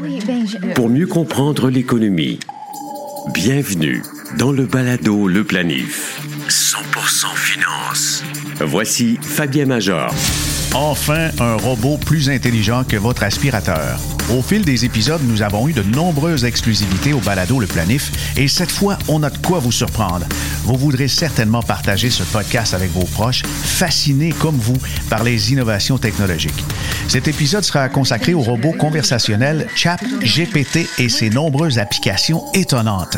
Ben, Pour mieux comprendre l'économie, bienvenue dans le balado Le Planif. 100% finance. Voici Fabien Major. Enfin, un robot plus intelligent que votre aspirateur. Au fil des épisodes, nous avons eu de nombreuses exclusivités au balado Le Planif et cette fois, on a de quoi vous surprendre. Vous voudrez certainement partager ce podcast avec vos proches, fascinés comme vous par les innovations technologiques. Cet épisode sera consacré au robot conversationnel Chat GPT et ses nombreuses applications étonnantes.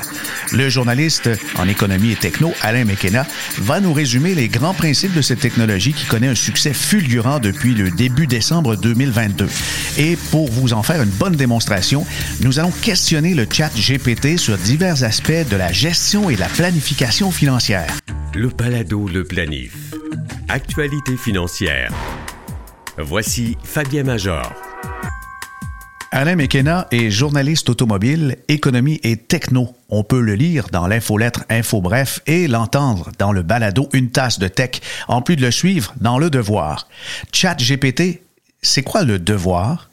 Le journaliste en économie et techno, Alain McKenna, va nous résumer les grands principes de cette technologie qui connaît un succès fulgurant depuis le début décembre 2022. Et pour vous en faire une bonne démonstration, nous allons questionner le chat GPT sur divers aspects de la gestion et la planification financière. Le balado Le Planif. Actualité financière. Voici Fabien Major. Alain McKenna est journaliste automobile, économie et techno. On peut le lire dans l'infolettre Info Bref et l'entendre dans le balado Une tasse de tech, en plus de le suivre dans Le Devoir. Chat GPT, c'est quoi le devoir?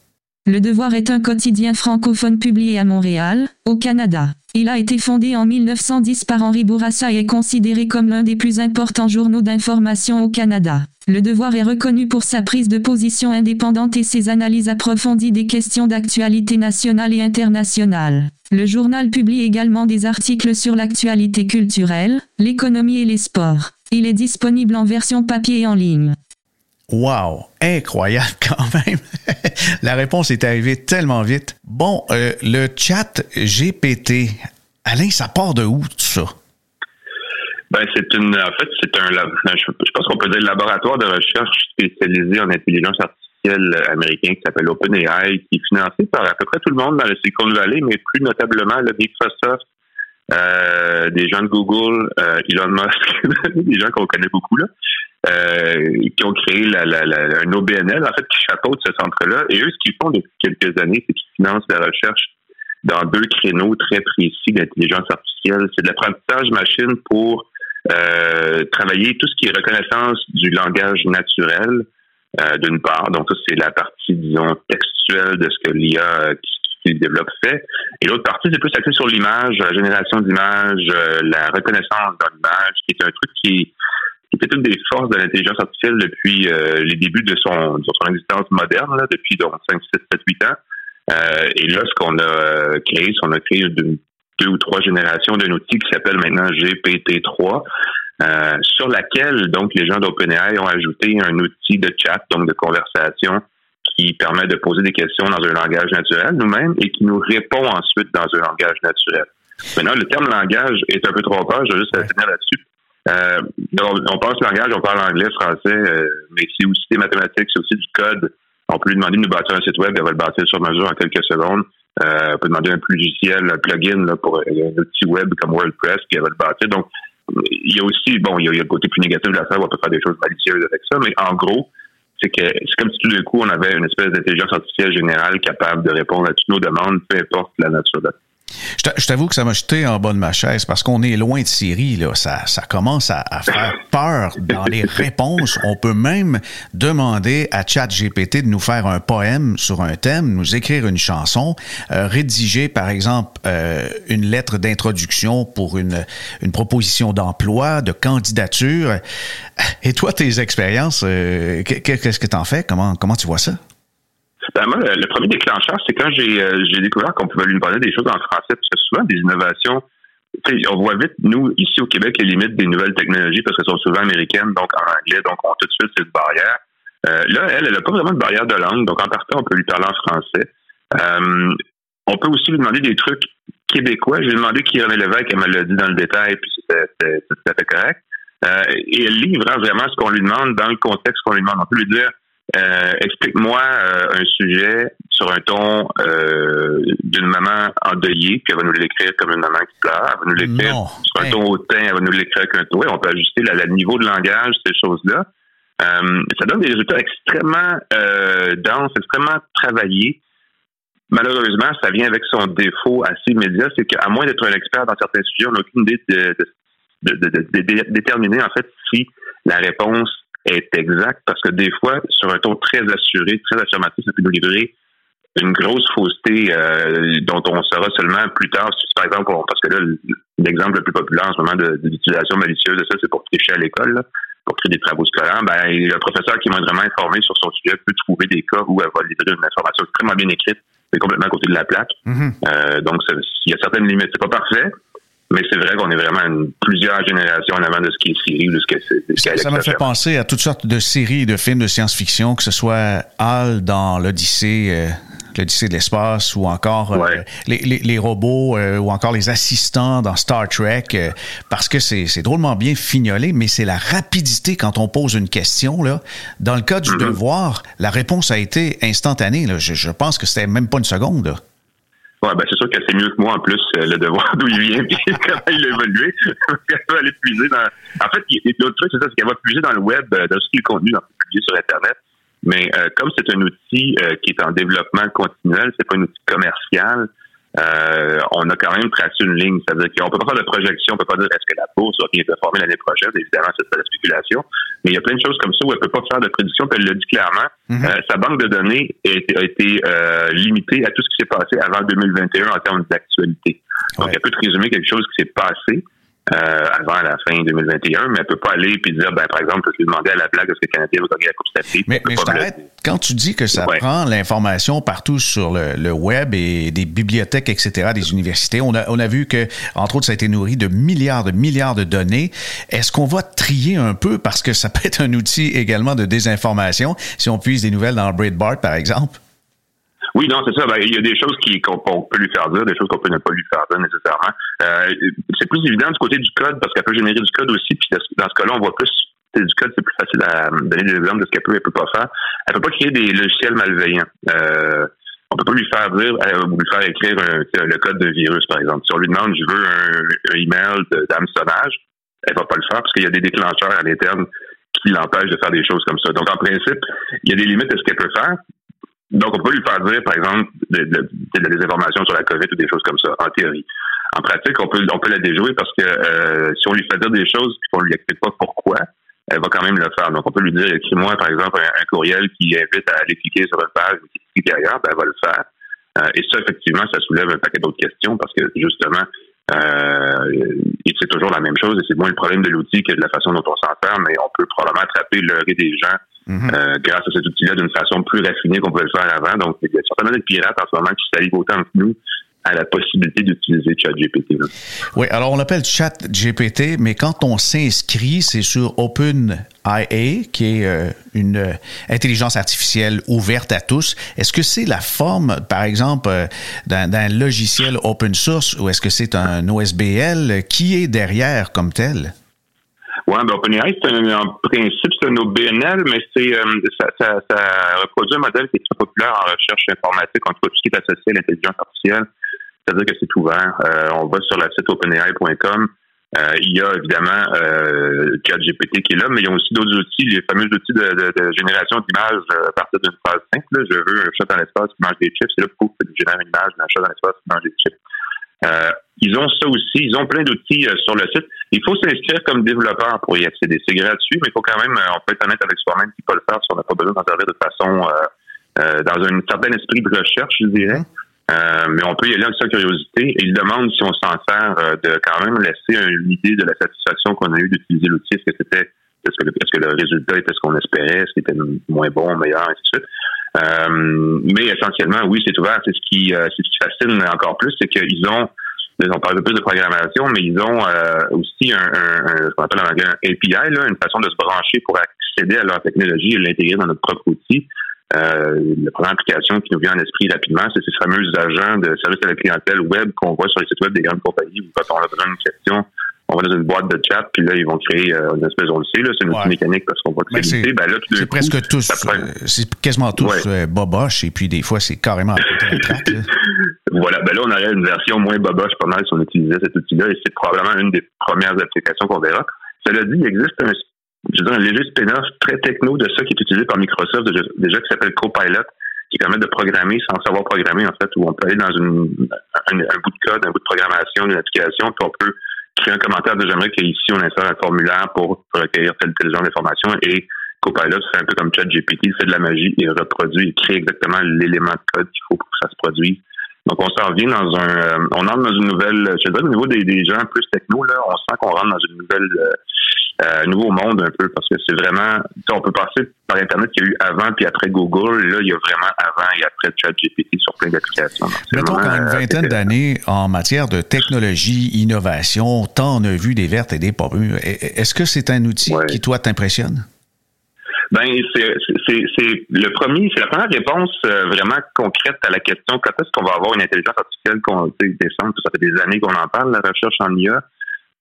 Le Devoir est un quotidien francophone publié à Montréal, au Canada. Il a été fondé en 1910 par Henri Bourassa et est considéré comme l'un des plus importants journaux d'information au Canada. Le Devoir est reconnu pour sa prise de position indépendante et ses analyses approfondies des questions d'actualité nationale et internationale. Le journal publie également des articles sur l'actualité culturelle, l'économie et les sports. Il est disponible en version papier et en ligne. Wow, incroyable quand même. La réponse est arrivée tellement vite. Bon, euh, le chat GPT, Alain, ça part de où tout ça? Ben, c'est une, en fait, c'est un, je peut dire laboratoire de recherche spécialisé en intelligence artificielle américain qui s'appelle OpenAI, qui est financé par à peu près tout le monde dans le Silicon Valley, mais plus notablement le Microsoft, euh, des gens de Google, euh, Elon Musk, des gens qu'on connaît beaucoup là. Euh, qui ont créé la, la, la, un OBNL, en fait, qui chapeaute ce centre-là. Et eux, ce qu'ils font depuis quelques années, c'est qu'ils financent la recherche dans deux créneaux très précis d'intelligence artificielle. C'est de l'apprentissage machine pour euh, travailler tout ce qui est reconnaissance du langage naturel, euh, d'une part. Donc, ça, c'est la partie, disons, textuelle de ce que l'IA qui, qui développe fait. Et l'autre partie, c'est plus axé sur l'image, la génération d'images, la reconnaissance dans qui est un truc qui qui était une des forces de l'intelligence artificielle depuis euh, les débuts de son, de son existence moderne, là, depuis donc 5, 7, 7, 8 ans. Euh, et là, ce qu'on a euh, créé, c'est qu'on a créé deux ou trois générations d'un outil qui s'appelle maintenant GPT-3, euh, sur laquelle donc les gens d'OpenAI ont ajouté un outil de chat, donc de conversation, qui permet de poser des questions dans un langage naturel nous-mêmes et qui nous répond ensuite dans un langage naturel. Maintenant, le terme langage est un peu trop fort, je vais juste finir là-dessus. Euh, on, pense langage, on parle anglais, français, euh, mais c'est aussi des mathématiques, c'est aussi du code. On peut lui demander de nous bâtir un site web, elle va le bâtir sur mesure en quelques secondes. Euh, on peut demander un logiciel, un plugin là, pour un outil web comme WordPress, puis elle va le bâtir. Donc, il y a aussi, bon, il y a, le côté plus négatif de l'affaire, on peut faire des choses malicieuses avec ça, mais en gros, c'est que c'est comme si tout d'un coup, on avait une espèce d'intelligence artificielle générale capable de répondre à toutes nos demandes, peu importe la nature de je t'avoue que ça m'a jeté en bas de ma chaise parce qu'on est loin de Syrie. Là. Ça, ça commence à, faire peur dans les réponses. On peut même demander à ChatGPT de nous faire un poème sur un thème, nous écrire une chanson, euh, rédiger, par exemple, euh, une lettre d'introduction pour une, une proposition d'emploi, de candidature. Et toi, tes expériences, euh, qu'est-ce que tu en fais? Comment, comment tu vois ça? Ben moi, le premier déclencheur, c'est quand j'ai euh, découvert qu'on pouvait lui demander des choses en français, parce que souvent des innovations, on voit vite, nous, ici au Québec, les limites des nouvelles technologies parce qu'elles sont souvent américaines, donc en anglais, donc on tout de suite cette barrière. Euh, là, elle, elle n'a pas vraiment de barrière de langue, donc en partant, on peut lui parler en français. Euh, on peut aussi lui demander des trucs québécois. J'ai demandé qui René Lévesque, elle me l'a dit dans le détail, puis c'était tout à fait correct. Euh, et elle livre vraiment ce qu'on lui demande dans le contexte qu'on lui demande. On peut lui dire euh, explique-moi euh, un sujet sur un ton euh, d'une maman endeuillée, puis elle va nous l'écrire comme une maman qui pleure. Elle va nous l'écrire sur un ton hautain, elle va nous l'écrire avec un ton. on peut ajuster le niveau de langage, ces choses-là. ça donne des résultats extrêmement denses, extrêmement travaillés. Malheureusement, ça vient avec son défaut assez immédiat, c'est qu'à moins d'être un expert dans certains sujets, on n'a aucune idée de, de déterminer en fait si la réponse est exact parce que des fois, sur un ton très assuré, très affirmatif, ça peut nous livrer une grosse fausseté euh, dont on saura seulement plus tard. par exemple, parce que là, l'exemple le plus populaire en ce moment de, d'utilisation malicieuse de ça, c'est pour tricher à l'école, pour créer des travaux scolaires. Ben, le professeur qui est vraiment informé sur son sujet peut trouver des cas où elle va livrer une information extrêmement bien écrite, mais complètement à côté de la plaque. Mm-hmm. Euh, donc, il y a certaines limites. C'est pas parfait, mais c'est vrai qu'on est vraiment une, plusieurs générations en avant de ce qui est série ou de ce que c'est. Ça, me fait penser à toutes sortes de séries de films de science-fiction, que ce soit Hal dans l'Odyssée, euh, l'Odyssée de l'espace, ou encore euh, les, les, les, robots, euh, ou encore les assistants dans Star Trek, euh, parce que c'est drôlement bien fignolé, mais c'est la rapidité quand on pose une question. Là. Dans le cas du mm-hmm. devoir, la réponse a été instantanée. Là. Je, je pense que c'était même pas une seconde. Là. Ouais, ben c'est sûr qu'elle sait mieux que moi en plus le devoir d'où il vient et comment il a évolué. elle peut aller dans. En fait, l'autre truc, c'est ça, c'est qu'elle va puiser dans le web, dans ce qui est contenu dans publié sur Internet. Mais euh, comme c'est un outil euh, qui est en développement continuel, c'est pas un outil commercial. Euh, on a quand même tracé une ligne. C'est-à-dire qu'on peut pas faire de projection, on peut pas dire est-ce que la bourse va bien performer l'année prochaine. Évidemment, c'est pas la spéculation. Mais il y a plein de choses comme ça où elle peut pas faire de prédiction, puis elle le dit clairement. Mm-hmm. sa banque de données a été, a été limitée à tout ce qui s'est passé avant 2021 en termes d'actualité. Donc, elle peut te résumer quelque chose qui s'est passé, euh, avant la fin 2021, mais elle peut pas aller et dire, ben, par exemple, je lui demander à la blague est-ce que le Canadien va gagner la Coupe Stanley. Mais, mais je t'arrête. Quand tu dis que ça prend l'information partout sur le, web et des bibliothèques, etc., des universités, on a, on a vu que, entre autres, ça a été nourri de milliards de milliards de données. Est-ce qu'on va trier un peu? Parce que ça peut être un outil également de désinformation si on puise des nouvelles dans Breitbart, par exemple? Oui, non, c'est ça. Ben, il y a des choses qu'on peut lui faire dire, des choses qu'on peut ne pas lui faire dire nécessairement. Euh, c'est plus évident du côté du code parce qu'elle peut générer du code aussi. Puis dans ce cas-là, on voit plus du code, c'est plus facile à donner des exemples de ce qu'elle peut et peut pas faire. Elle peut pas créer des logiciels malveillants. Euh, on peut pas lui faire dire euh, ou lui faire écrire le code de virus, par exemple. Si on lui demande je veux un, email d'hameçonnage, elle va pas le faire parce qu'il y a des déclencheurs à l'interne qui l'empêchent de faire des choses comme ça. Donc, en principe, il y a des limites à ce qu'elle peut faire. Donc, on peut lui faire dire, par exemple, de, de, de, des informations sur la COVID ou des choses comme ça, en théorie. En pratique, on peut, on peut la déjouer parce que euh, si on lui fait dire des choses et qu'on lui explique pas pourquoi, elle va quand même le faire. Donc, on peut lui dire, écris-moi, par exemple, un, courriel qui invite à aller cliquer sur une page qui est derrière, ben, elle va le faire. Euh, et ça, effectivement, ça soulève un paquet d'autres questions parce que, justement, euh, c'est toujours la même chose et c'est moins le problème de l'outil que de la façon dont on s'en sert, mais on peut probablement attraper le des gens Mhm. Euh, grâce à cet outil-là d'une façon plus raffinée qu'on pouvait le faire avant. Donc, il y a certainement des pirates en ce moment qui s'arrivent autant que nous à la possibilité d'utiliser ChatGPT. Oui, alors on l'appelle ChatGPT, mais quand on s'inscrit, c'est sur OpenIA, qui est euh, une intelligence artificielle ouverte à tous. Est-ce que c'est la forme, par exemple, euh, d'un logiciel open source ou est-ce que c'est un OSBL? Qui est derrière comme tel? Oui, ben OpenAI, c'est en principe, c'est un OBNL, mais c'est euh, ça, ça, ça, reproduit un modèle qui est très populaire en recherche informatique, en tout cas tout ce qui est associé à l'intelligence artificielle. C'est-à-dire que c'est ouvert. Euh, on va sur le site openai.com. Euh, il y a évidemment euh, ChatGPT qui est là, mais il y a aussi d'autres outils, les fameux outils de, de, de génération d'images à partir d'une phrase simple. Je veux un chat dans l'espace qui mange des chips. C'est là pour que tu génères une image d'un chat dans l'espace qui mange des chips. Euh, ils ont ça aussi. Ils ont plein d'outils euh, sur le site. Il faut s'inscrire comme développeur pour y accéder. C'est gratuit, mais il faut quand même, euh, on peut être honnête avec soi-même qui peut le faire si on n'a pas besoin d'en de façon, dans un certain esprit de recherche, je dirais. mais on peut y aller avec sa curiosité. Et il demande si on s'en sert de quand même laisser une idée de la satisfaction qu'on a eue d'utiliser l'outil. Est-ce que c'était, est-ce que, est-ce que le résultat était ce qu'on espérait, est-ce qu'il était moins bon, meilleur, ainsi de suite? Euh, mais essentiellement, oui, c'est ouvert. C'est ce qui, euh, c'est ce qui fascine encore plus, c'est qu'ils ont, on parle de plus de programmation, mais ils ont euh, aussi un, un, ce qu'on appelle un API, là, une façon de se brancher pour accéder à leur technologie et l'intégrer dans notre propre outil. Euh, la première application qui nous vient en esprit rapidement, c'est ces fameux agents de service à la clientèle web qu'on voit sur les sites web des grandes compagnies où quand on a besoin d'une question, on va dans une boîte de chat, puis là, ils vont créer euh, une espèce, on le sait, là, c'est une outil mécanique parce qu'on voit que c'est limité. Ben c'est presque tous, euh, c'est quasiment tous ouais. euh, boboche, et puis des fois, c'est carrément Voilà, ben là, on aurait une version moins boboche pas mal si on utilisait cet outil-là, et c'est probablement une des premières applications qu'on verra. Cela dit, il existe un, je un léger spin-off très techno de ça qui est utilisé par Microsoft, déjà, qui s'appelle Copilot, qui permet de programmer sans savoir programmer, en fait, où on peut aller dans une, un, un bout de code, un bout de programmation d'une application, puis on peut créer un commentaire de j'aimerais qu'ici on installe un formulaire pour recueillir tel tel genre d'informations et Copilot, c'est un peu comme ChatGPT, il fait de la magie, il reproduit, il crée exactement l'élément de code qu'il faut pour que ça se produise. Donc, on s'en vient dans un, euh, on entre dans une nouvelle, je sais au niveau des, des gens plus techno, là, on sent qu'on rentre dans une nouvelle, euh, euh, nouveau monde un peu parce que c'est vraiment, on peut passer par Internet qu'il y a eu avant puis après Google. Là, il y a vraiment avant et après ChatGPT sur plein d'applications. Mettons qu'en une vingtaine d'années, en matière de technologie, innovation, tant on a vu des vertes et des pas Est-ce que c'est un outil qui, toi, t'impressionne? Ben, c'est le premier, c'est la première réponse euh, vraiment concrète à la question quand est-ce qu'on va avoir une intelligence artificielle qu'on descend, ça fait des années qu'on en parle, la recherche en IA.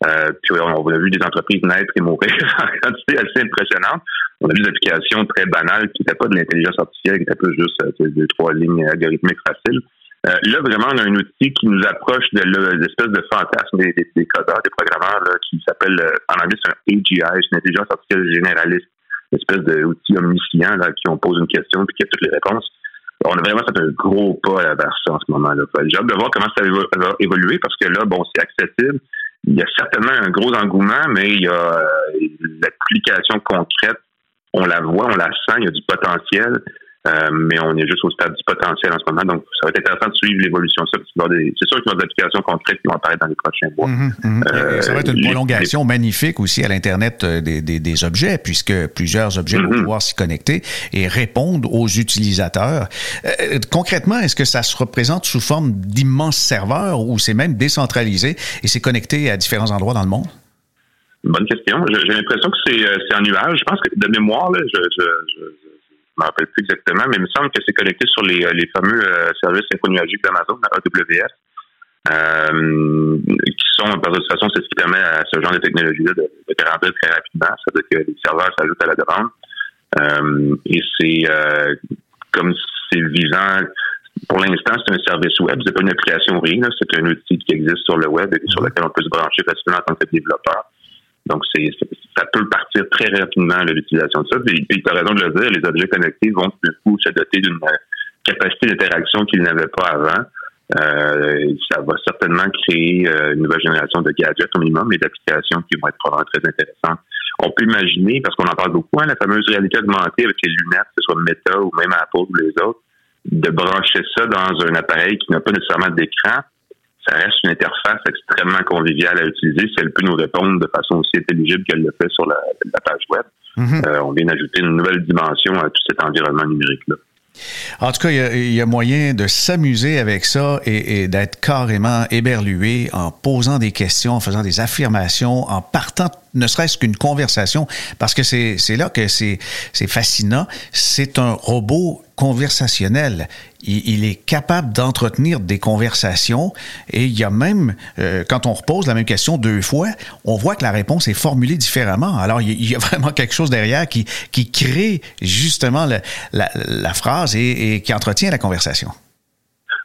Euh, puis on, a vu des entreprises naître et mourir en quantité assez impressionnante. On a vu des applications très banales qui n'étaient pas de l'intelligence artificielle, qui étaient plus juste euh, deux, trois lignes algorithmiques faciles. Euh, là, vraiment, on a un outil qui nous approche de l'espèce de fantasme des, des, codeurs, des programmeurs, là, qui s'appelle, en anglais, c'est un AGI, c'est une intelligence artificielle généraliste une espèce d'outil omniscient là, qui on pose une question puis qui a toutes les réponses. On a vraiment fait un gros pas vers ça en ce moment-là. J'ai hâte de voir comment ça va évoluer parce que là, bon, c'est accessible. Il y a certainement un gros engouement, mais il y a euh, l'application concrète, on la voit, on la sent, il y a du potentiel. Euh, mais on est juste au stade du potentiel en ce moment. Donc, ça va être intéressant de suivre l'évolution. C'est sûr qu'il y aura des applications concrètes qui vont apparaître dans les prochains mois. Mhm, mhm. Euh, ça va être une prolongation magnifique aussi à l'Internet euh, des, objets, puisque plusieurs objets vont mhm. pouvoir s'y connecter et répondre aux utilisateurs. concrètement, est-ce que ça se représente sous forme d'immenses serveurs ou c'est même décentralisé et c'est connecté à différents endroits dans le monde? Bonne question. J'ai l'impression que c'est un nuage. Je pense que de mémoire, là, je, je je me rappelle plus exactement, mais il me semble que c'est connecté sur les, les fameux euh, services infonuagiques d'Amazon, AWS, euh, qui sont, de toute façon, c'est ce qui permet à ce genre de technologie-là de, de grandir très rapidement. Ça veut dire que les serveurs s'ajoutent à la demande. Euh, et c'est euh, comme c'est visant. Pour l'instant, c'est un service web, c'est pas une application rien, c'est un outil qui existe sur le web et sur lequel on peut se brancher facilement en tant que développeur. Donc, c'est, ça peut partir très rapidement l'utilisation de ça. Et tu as raison de le dire, les objets connectés vont du coup se doter d'une capacité d'interaction qu'ils n'avaient pas avant. Euh, ça va certainement créer euh, une nouvelle génération de gadgets au minimum et d'applications qui vont être probablement très intéressantes. On peut imaginer, parce qu'on en parle beaucoup, hein, la fameuse réalité augmentée avec les lunettes, que ce soit Meta ou même Apple ou les autres, de brancher ça dans un appareil qui n'a pas nécessairement d'écran, ça reste une interface extrêmement conviviale à utiliser si elle peut nous répondre de façon aussi intelligible qu'elle le fait sur la, page web. Mhm. Euh, on vient d'ajouter une nouvelle dimension à tout cet environnement numérique-là. En tout cas, il y, a, moyen de s'amuser avec ça et, d'être carrément éberlué en posant des questions, en faisant des affirmations, en partant ne serait-ce qu'une conversation, parce que c'est là que c'est fascinant. C'est un robot conversationnel. Il, est capable d'entretenir des conversations et il y a même, euh, quand on repose la même question deux fois, on voit que la réponse est formulée différemment. Alors, il y a vraiment quelque chose derrière qui, qui crée justement la, la, phrase et, qui entretient la conversation.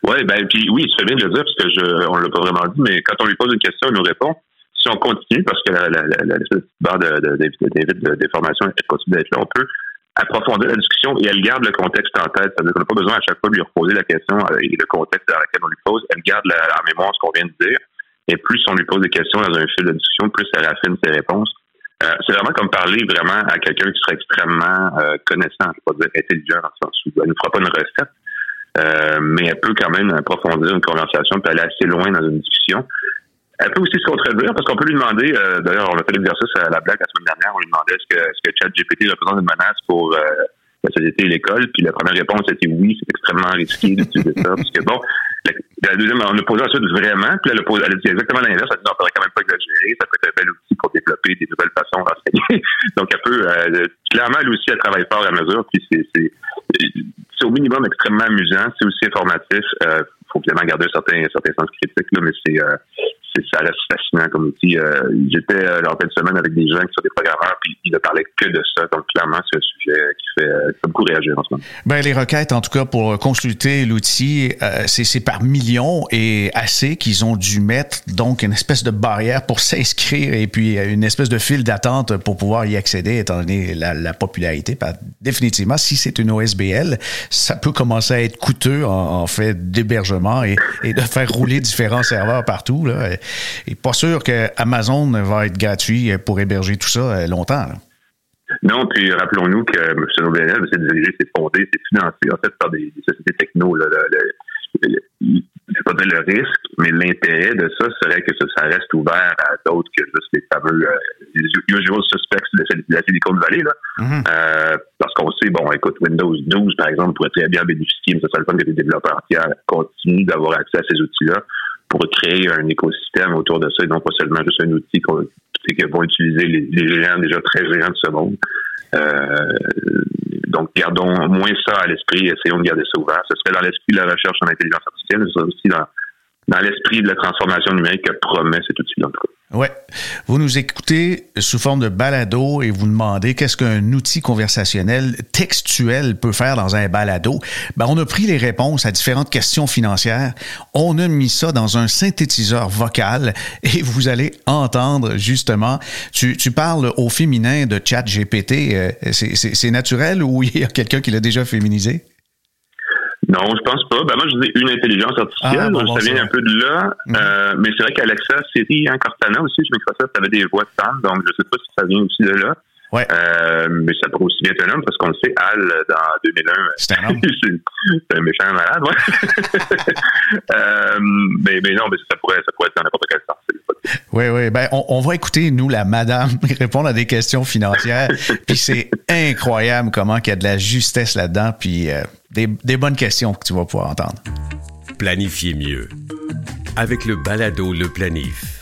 Oui, ben puis oui, tu fais bien de le dire parce que je, on l'a pas vraiment dit, mais quand on lui pose une question, il nous répond. Si on continue, parce que la, la, la, barre de, de, de, de, d'information continue d'être là, on peut approfondir la discussion et elle garde le contexte en tête. C'est-à-dire qu'on n'a pas besoin à chaque fois de lui reposer la question euh, et le contexte dans lequel on lui pose. Elle garde en mémoire ce qu'on vient de dire. Et plus on lui pose des questions dans un fil de discussion, plus elle affine ses réponses. Euh, c'est vraiment comme parler vraiment à quelqu'un qui serait extrêmement euh, connaissant, je ne pas dire intelligent dans le sens où elle ne fera pas une recette, euh, mais elle peut quand même approfondir une conversation et aller assez loin dans une discussion. Elle peut aussi se contredire parce qu'on peut lui demander, euh, d'ailleurs, on a fait l'exercice à la blague la semaine dernière, on lui demandait est-ce que, est-ce que ChatGPT représente une menace pour euh, la société et l'école, puis la première réponse était oui, c'est extrêmement risqué d'utiliser ça, parce que bon, la, deuxième, on a posé ensuite vraiment, puis elle a, posé, elle a dit exactement l'inverse, elle a dit non, on faudrait quand même pas exagérer, ça peut être un bel outil pour développer des nouvelles façons d'enseigner. Donc elle peut, euh, clairement, elle aussi, elle travaille fort à mesure, puis c'est, c'est, c'est au minimum extrêmement amusant, c'est aussi informatif, euh, faut évidemment garder un certain, un certain sens critique, là, mais c'est, euh, ça reste fascinant comme outil. Euh, J'étais euh, en de semaine avec des gens qui sont des programmeurs, puis ils ne parlaient que de ça. Donc, clairement, c'est un sujet qui fait, euh, beaucoup réagir en ce moment. Ben, les requêtes, en tout cas, pour consulter l'outil, euh, c'est par millions et assez qu'ils ont dû mettre donc une espèce de barrière pour s'inscrire et puis une espèce de file d'attente pour pouvoir y accéder, étant donné la, la popularité. définitivement, si c'est une OSBL, ça peut commencer à être coûteux en, en fait d'hébergement et, et, de faire rouler différents serveurs partout. Là et pas sûr que Amazon va être gratuit pour héberger tout ça euh, longtemps. Non, puis rappelons-nous que M. Nobel, M. Desjardins, c'est fondé, c'est financé en fait par des, sociétés techno. Là, le, je pas dire le risque, mais l'intérêt de ça serait que ça, reste ouvert à d'autres que juste les fameux euh, usual suspects de la Silicon Valley. Là. Mm-hmm. euh, parce qu'on sait, bon, écoute, Windows 12, par exemple, pourrait très bien bénéficier, mais ça serait le fun que les développeurs tiers continuent d'avoir accès à ces outils-là pour créer un écosystème autour de ça et non pas seulement juste un outil que vont utiliser les, les géants déjà très géants de ce monde. Euh, donc, gardons moins ça à l'esprit, essayons de garder ça ouvert. Ce serait dans l'esprit de la recherche en intelligence artificielle, ce serait aussi dans, dans l'esprit de la transformation numérique que promet cet outil-là. Oui. Vous nous écoutez sous forme de balado et vous demandez qu'est-ce qu'un outil conversationnel textuel peut faire dans un balado. Ben, on a pris les réponses à différentes questions financières. On a mis ça dans un synthétiseur vocal et vous allez entendre justement. Tu, tu parles au féminin de chat GPT. Euh, c'est naturel ou il y a quelqu'un qui l'a déjà féminisé? Non, je pense pas. Ben moi, je dis une intelligence artificielle. Ah, ça vient un peu de là. Mm. Euh, mais c'est vrai qu'Alexa, Siri, hein, Cortana aussi, je ça, ça avait des voix de femmes. Donc, je sais pas si ça vient aussi de là. Ouais. Euh, mais ça pourrait aussi bien être un homme parce qu'on le sait, Al, dans 2001, c'est un, c'est un méchant malade. Ouais. euh, mais, mais non, mais ça pourrait, ça pourrait être dans n'importe quel sens. Oui, oui. Ben, on, on, va écouter, nous, la madame, répondre à des questions financières. puis c'est incroyable comment il y a de la justesse là-dedans. Puis euh, des, des bonnes questions que tu vas pouvoir entendre. Planifier mieux. Avec le balado Le Planif.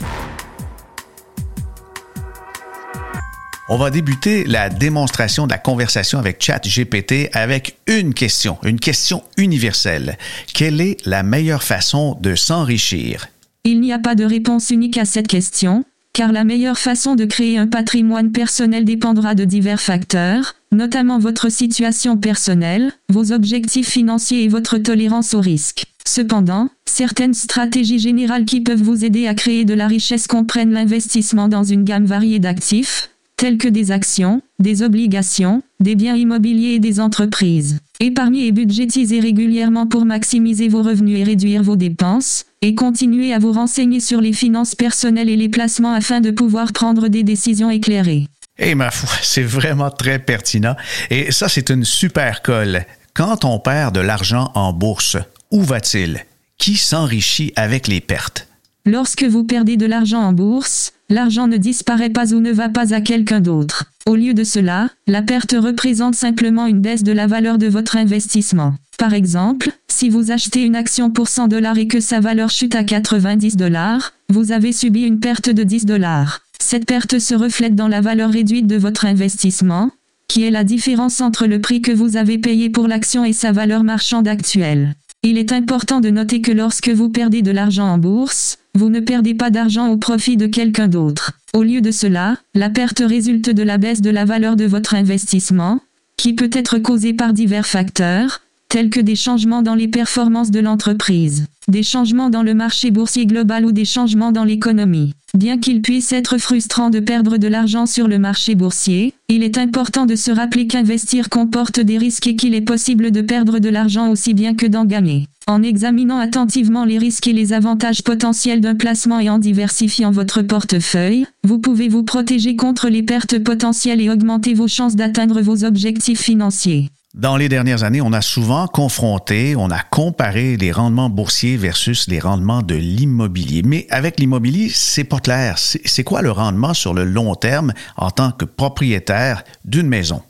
On va débuter la démonstration de la conversation avec ChatGPT avec une question, une question universelle. Quelle est la meilleure façon de s'enrichir? Il n'y a pas de réponse unique à cette question, car la meilleure façon de créer un patrimoine personnel dépendra de divers facteurs, notamment votre situation personnelle, vos objectifs financiers et votre tolérance au risque. Cependant, certaines stratégies générales qui peuvent vous aider à créer de la richesse comprennent l'investissement dans une gamme variée d'actifs, tels que des actions, des obligations, des biens immobiliers et des entreprises. Épargnez et budgétisez régulièrement pour maximiser vos revenus et réduire vos dépenses, et continuez à vous renseigner sur les finances personnelles et les placements afin de pouvoir prendre des décisions éclairées. Eh ma foi, c'est vraiment très pertinent. Et ça, c'est une super colle. Quand on perd de l'argent en bourse, où va-t-il? Qui s'enrichit avec les pertes? Lorsque vous perdez de l'argent en bourse, l'argent ne disparaît pas ou ne va pas à quelqu'un d'autre. Au lieu de cela, la perte représente simplement une baisse de la valeur de votre investissement. Par exemple, si vous achetez une action pour 100 dollars et que sa valeur chute à 90 dollars, vous avez subi une perte de 10 dollars. Cette perte se reflète dans la valeur réduite de votre investissement, qui est la différence entre le prix que vous avez payé pour l'action et sa valeur marchande actuelle. Il est important de noter que lorsque vous perdez de l'argent en bourse, vous ne perdez pas d'argent au profit de quelqu'un d'autre. Au lieu de cela, la perte résulte de la baisse de la valeur de votre investissement, qui peut être causée par divers facteurs, tels que des changements dans les performances de l'entreprise, des changements dans le marché boursier global ou des changements dans l'économie. Bien qu'il puisse être frustrant de perdre de l'argent sur le marché boursier, il est important de se rappeler qu'investir comporte des risques et qu'il est possible de perdre de l'argent aussi bien que d'en gagner. En examinant attentivement les risques et les avantages potentiels d'un placement et en diversifiant votre portefeuille, vous pouvez vous protéger contre les pertes potentielles et augmenter vos chances d'atteindre vos objectifs financiers. Dans les dernières années, on a souvent confronté, on a comparé les rendements boursiers versus les rendements de l'immobilier. Mais avec l'immobilier, c'est pas clair. C'est quoi le rendement sur le long terme en tant que propriétaire d'une maison?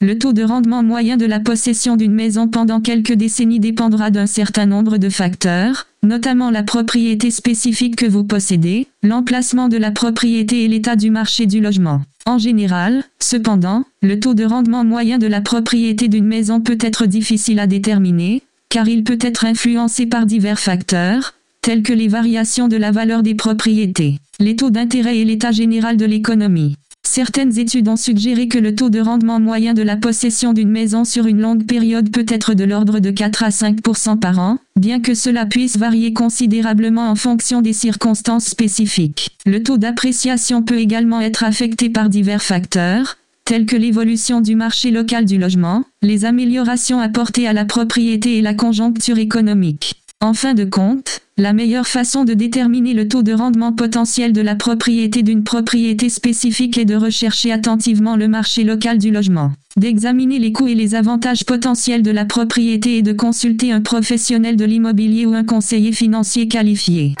Le taux de rendement moyen de la possession d'une maison pendant quelques décennies dépendra d'un certain nombre de facteurs, notamment la propriété spécifique que vous possédez, l'emplacement de la propriété et l'état du marché du logement. En général, cependant, le taux de rendement moyen de la propriété d'une maison peut être difficile à déterminer, car il peut être influencé par divers facteurs, tels que les variations de la valeur des propriétés, les taux d'intérêt et l'état général de l'économie. Certaines études ont suggéré que le taux de rendement moyen de la possession d'une maison sur une longue période peut être de l'ordre de 4 à 5% par an, bien que cela puisse varier considérablement en fonction des circonstances spécifiques. Le taux d'appréciation peut également être affecté par divers facteurs, tels que l'évolution du marché local du logement, les améliorations apportées à la propriété et la conjoncture économique. En fin de compte, la meilleure façon de déterminer le taux de rendement potentiel de la propriété d'une propriété spécifique est de rechercher attentivement le marché local du logement, d'examiner les coûts et les avantages potentiels de la propriété et de consulter un professionnel de l'immobilier ou un conseiller financier qualifié.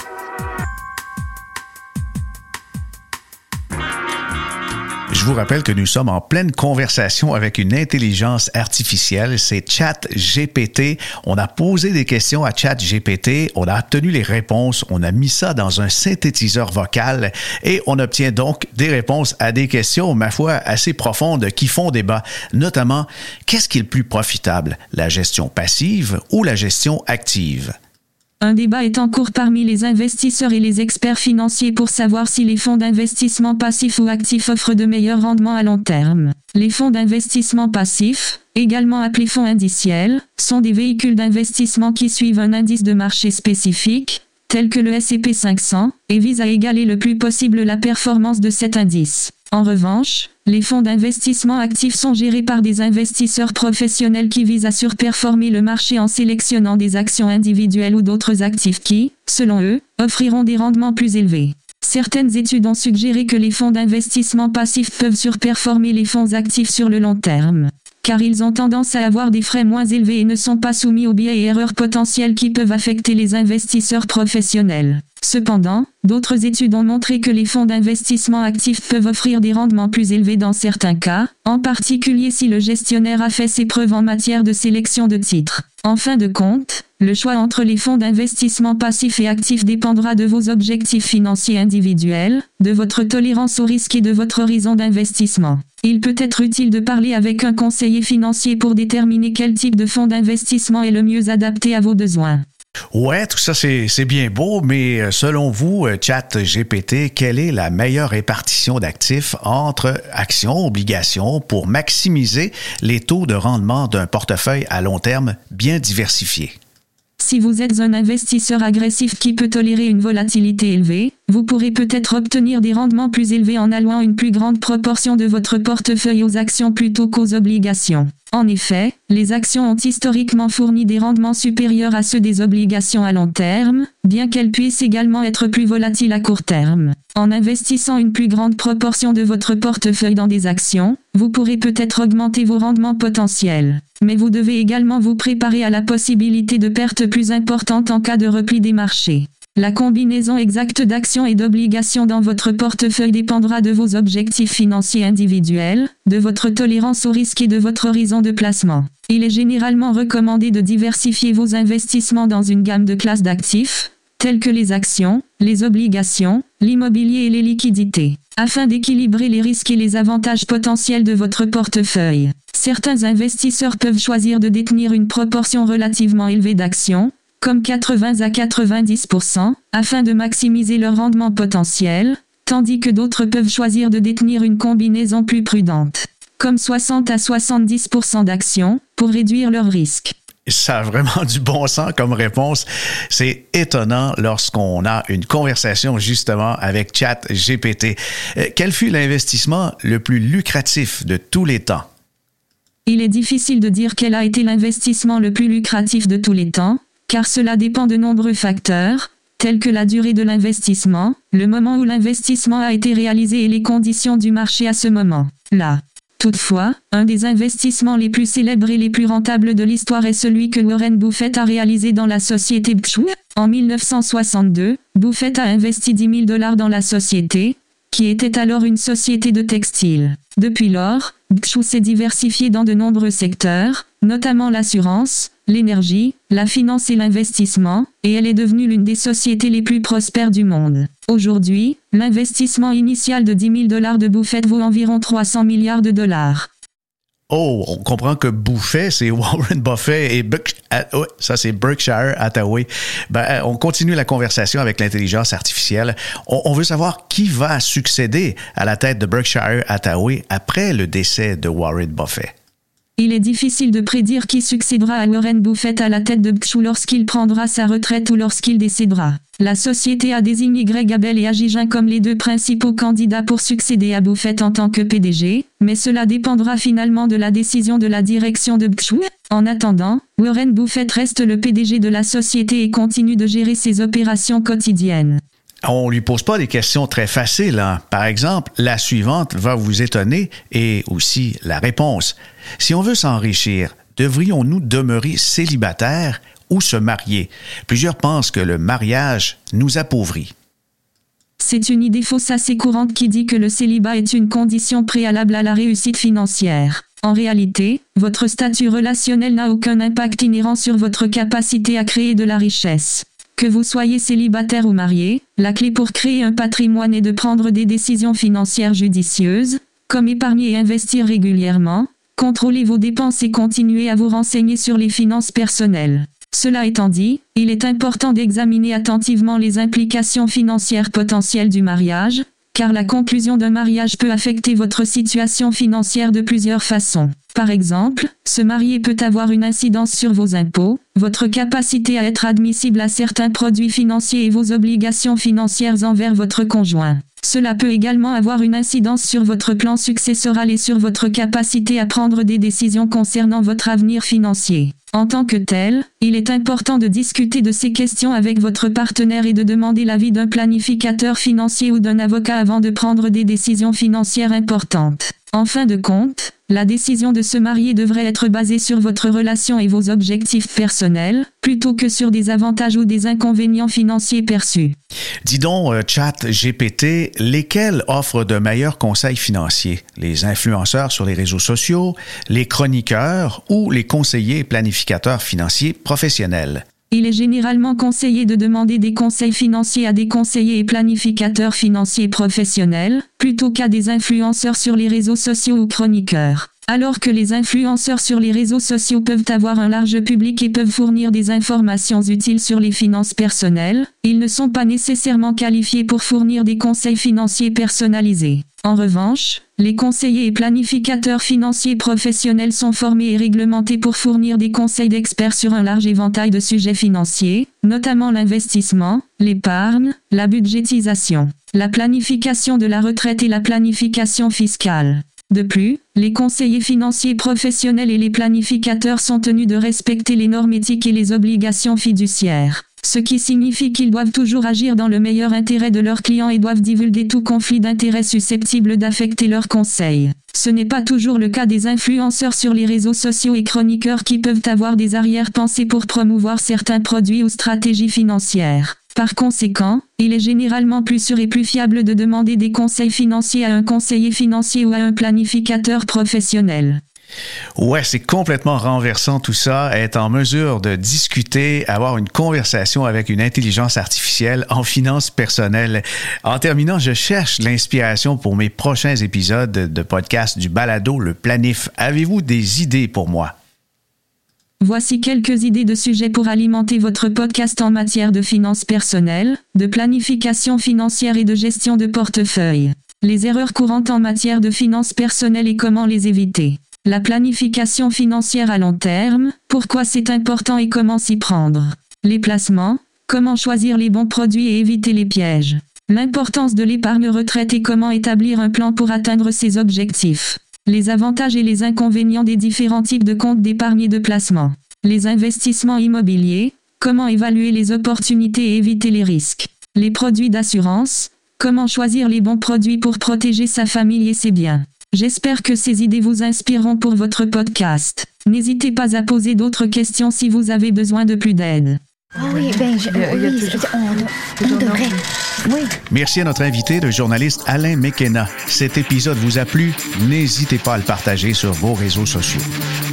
Je vous rappelle que nous sommes en pleine conversation avec une intelligence artificielle, c'est ChatGPT. On a posé des questions à ChatGPT, on a obtenu les réponses, on a mis ça dans un synthétiseur vocal et on obtient donc des réponses à des questions, ma foi, assez profondes qui font débat, notamment qu'est-ce qui est le plus profitable, la gestion passive ou la gestion active? Un débat est en cours parmi les investisseurs et les experts financiers pour savoir si les fonds d'investissement passifs ou actifs offrent de meilleurs rendements à long terme. Les fonds d'investissement passifs, également appelés fonds indiciels, sont des véhicules d'investissement qui suivent un indice de marché spécifique, tel que le S&P 500, et visent à égaler le plus possible la performance de cet indice. En revanche, les fonds d'investissement actifs sont gérés par des investisseurs professionnels qui visent à surperformer le marché en sélectionnant des actions individuelles ou d'autres actifs qui, selon eux, offriront des rendements plus élevés. Certaines études ont suggéré que les fonds d'investissement passifs peuvent surperformer les fonds actifs sur le long terme car ils ont tendance à avoir des frais moins élevés et ne sont pas soumis aux biais et erreurs potentielles qui peuvent affecter les investisseurs professionnels. Cependant, d'autres études ont montré que les fonds d'investissement actifs peuvent offrir des rendements plus élevés dans certains cas, en particulier si le gestionnaire a fait ses preuves en matière de sélection de titres. En fin de compte, le choix entre les fonds d'investissement passifs et actifs dépendra de vos objectifs financiers individuels, de votre tolérance au risque et de votre horizon d'investissement. Il peut être utile de parler avec un conseiller financier pour déterminer quel type de fonds d'investissement est le mieux adapté à vos besoins. Ouais, tout ça c'est bien beau, mais euh, selon vous, euh, Chat GPT, quelle est la meilleure répartition d'actifs entre actions, obligations pour maximiser les taux de rendement d'un portefeuille à long terme bien diversifié? Si vous êtes un investisseur agressif qui peut tolérer une volatilité élevée, vous pourrez peut-être obtenir des rendements plus élevés en allouant une plus grande proportion de votre portefeuille aux actions plutôt qu'aux obligations. En effet, les actions ont historiquement fourni des rendements supérieurs à ceux des obligations à long terme, bien qu'elles puissent également être plus volatiles à court terme. En investissant une plus grande proportion de votre portefeuille dans des actions, vous pourrez peut-être augmenter vos rendements potentiels. Mais vous devez également vous préparer à la possibilité de pertes plus importantes en cas de repli des marchés. La combinaison exacte d'actions et d'obligations dans votre portefeuille dépendra de vos objectifs financiers individuels, de votre tolérance au risque et de votre horizon de placement. Il est généralement recommandé de diversifier vos investissements dans une gamme de classes d'actifs, telles que les actions, les obligations, l'immobilier et les liquidités, afin d'équilibrer les risques et les avantages potentiels de votre portefeuille. Certains investisseurs peuvent choisir de détenir une proportion relativement élevée d'actions, comme 80 à 90%, afin de maximiser leur rendement potentiel, tandis que d'autres peuvent choisir de détenir une combinaison plus prudente, comme 60 à 70% d'actions, pour réduire leur risque. Ça a vraiment du bon sens comme réponse. C'est étonnant lorsqu'on a une conversation justement avec Chat GPT. Euh, quel fut l'investissement le plus lucratif de tous les temps? Il est difficile de dire quel a été l'investissement le plus lucratif de tous les temps, car cela dépend de nombreux facteurs, tels que la durée de l'investissement, le moment où l'investissement a été réalisé et les conditions du marché à ce moment. Là. Toutefois, un des investissements les plus célèbres et les plus rentables de l'histoire est celui que Warren Buffett a réalisé dans la société Berkshire. En 1962, Buffett a investi 10 000 dollars dans la société, qui était alors une société de textile. Depuis lors, Berkshire s'est diversifié dans de nombreux secteurs, notamment l'assurance, l'énergie, la finance et l'investissement, et elle est devenue l'une des sociétés les plus prospères du monde. Aujourd'hui, l'investissement initial de 10 000 dollars de Buffett vaut environ 300 milliards de dollars. Oh, on comprend que Buffett, c'est Warren Buffett et ah, ça c'est Berkshire Hathaway. Ben, euh, on continue la conversation avec l'intelligence artificielle. on, veut savoir qui va succéder à la tête de Berkshire Hathaway après le décès de Warren Buffett. Il est difficile de prédire qui succédera à Warren Buffett à la tête de Berkshire lorsqu'il prendra sa retraite ou lorsqu'il décédera. La société a désigné Greg Abel et Agigin comme les deux principaux candidats pour succéder à Buffett en tant que PDG, mais cela dépendra finalement de la décision de la direction de Berkshire. En attendant, Warren Buffett reste le PDG de la société et continue de gérer ses opérations quotidiennes. On lui pose pas des questions très faciles. Hein. Par exemple, la suivante va vous étonner et aussi la réponse. Si on veut s'enrichir, devrions-nous demeurer célibataires ou se marier? Plusieurs pensent que le mariage nous appauvrit. C'est une idée fausse assez courante qui dit que le célibat est une condition préalable à la réussite financière. En réalité, votre statut relationnel n'a aucun impact inhérent sur votre capacité à créer de la richesse. Que vous soyez célibataire ou marié, la clé pour créer un patrimoine est de prendre des décisions financières judicieuses, comme épargner et investir régulièrement, contrôler vos dépenses et continuer à vous renseigner sur les finances personnelles. Cela étant dit, il est important d'examiner attentivement les implications financières potentielles du mariage, car la conclusion d'un mariage peut affecter votre situation financière de plusieurs façons. Par exemple, se marier peut avoir une incidence sur vos impôts, votre capacité à être admissible à certains produits financiers et vos obligations financières envers votre conjoint. Cela peut également avoir une incidence sur votre plan successoral et sur votre capacité à prendre des décisions concernant votre avenir financier. En tant que tel, il est important de discuter de ces questions avec votre partenaire et de demander l'avis d'un planificateur financier ou d'un avocat avant de prendre des décisions financières importantes. En fin de compte, la décision de se marier devrait être basée sur votre relation et vos objectifs personnels, plutôt que sur des avantages ou des inconvénients financiers perçus. Dis donc, euh, chat GPT, lesquels offrent de meilleurs conseils financiers? Les influenceurs sur les réseaux sociaux, les chroniqueurs ou les conseillers planificateurs financiers professionnels? Il est généralement conseillé de demander des conseils financiers à des conseillers et planificateurs financiers professionnels, plutôt qu'à des influenceurs sur les réseaux sociaux ou chroniqueurs. Alors que les influenceurs sur les réseaux sociaux peuvent avoir un large public et peuvent fournir des informations utiles sur les finances personnelles, ils ne sont pas nécessairement qualifiés pour fournir des conseils financiers personnalisés. En revanche, les conseillers et planificateurs financiers professionnels sont formés et réglementés pour fournir des conseils d'experts sur un large éventail de sujets financiers, notamment l'investissement, l'épargne, la budgétisation, la planification de la retraite et la planification fiscale. De plus, les conseillers financiers professionnels et les planificateurs sont tenus de respecter les normes éthiques et les obligations fiduciaires ce qui signifie qu'ils doivent toujours agir dans le meilleur intérêt de leurs clients et doivent divulguer tout conflit d'intérêts susceptible d'affecter leurs conseils. Ce n'est pas toujours le cas des influenceurs sur les réseaux sociaux et chroniqueurs qui peuvent avoir des arrière-pensées pour promouvoir certains produits ou stratégies financières. Par conséquent, il est généralement plus sûr et plus fiable de demander des conseils financiers à un conseiller financier ou à un planificateur professionnel. Ouais, c'est complètement renversant tout ça, être en mesure de discuter, avoir une conversation avec une intelligence artificielle en finances personnelles. En terminant, je cherche l'inspiration pour mes prochains épisodes de podcast du Balado Le Planif. Avez-vous des idées pour moi? Voici quelques idées de sujets pour alimenter votre podcast en matière de finances personnelles, de planification financière et de gestion de portefeuille. Les erreurs courantes en matière de finances personnelles et comment les éviter. La planification financière à long terme, pourquoi c'est important et comment s'y prendre. Les placements, comment choisir les bons produits et éviter les pièges. L'importance de l'épargne retraite et comment établir un plan pour atteindre ses objectifs. Les avantages et les inconvénients des différents types de comptes d'épargne et de placement. Les investissements immobiliers, comment évaluer les opportunités et éviter les risques. Les produits d'assurance, comment choisir les bons produits pour protéger sa famille et ses biens. J'espère que ces idées vous inspireront pour votre podcast. N'hésitez pas à poser d'autres questions si vous avez besoin de plus d'aide. Ah oui, ben, je, oui, on, on devrait. Oui. Merci à notre invité, le journaliste Alain McKenna. Cet épisode vous a plu? N'hésitez pas à le partager sur vos réseaux sociaux.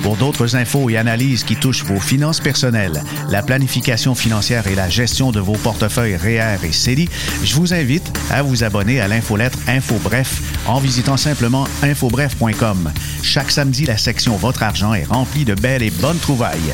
Pour d'autres infos et analyses qui touchent vos finances personnelles, la planification financière et la gestion de vos portefeuilles REER et CELI, je vous invite à vous abonner à l'infolettre InfoBref en visitant simplement infobref.com. Chaque samedi, la section Votre argent est remplie de belles et bonnes trouvailles.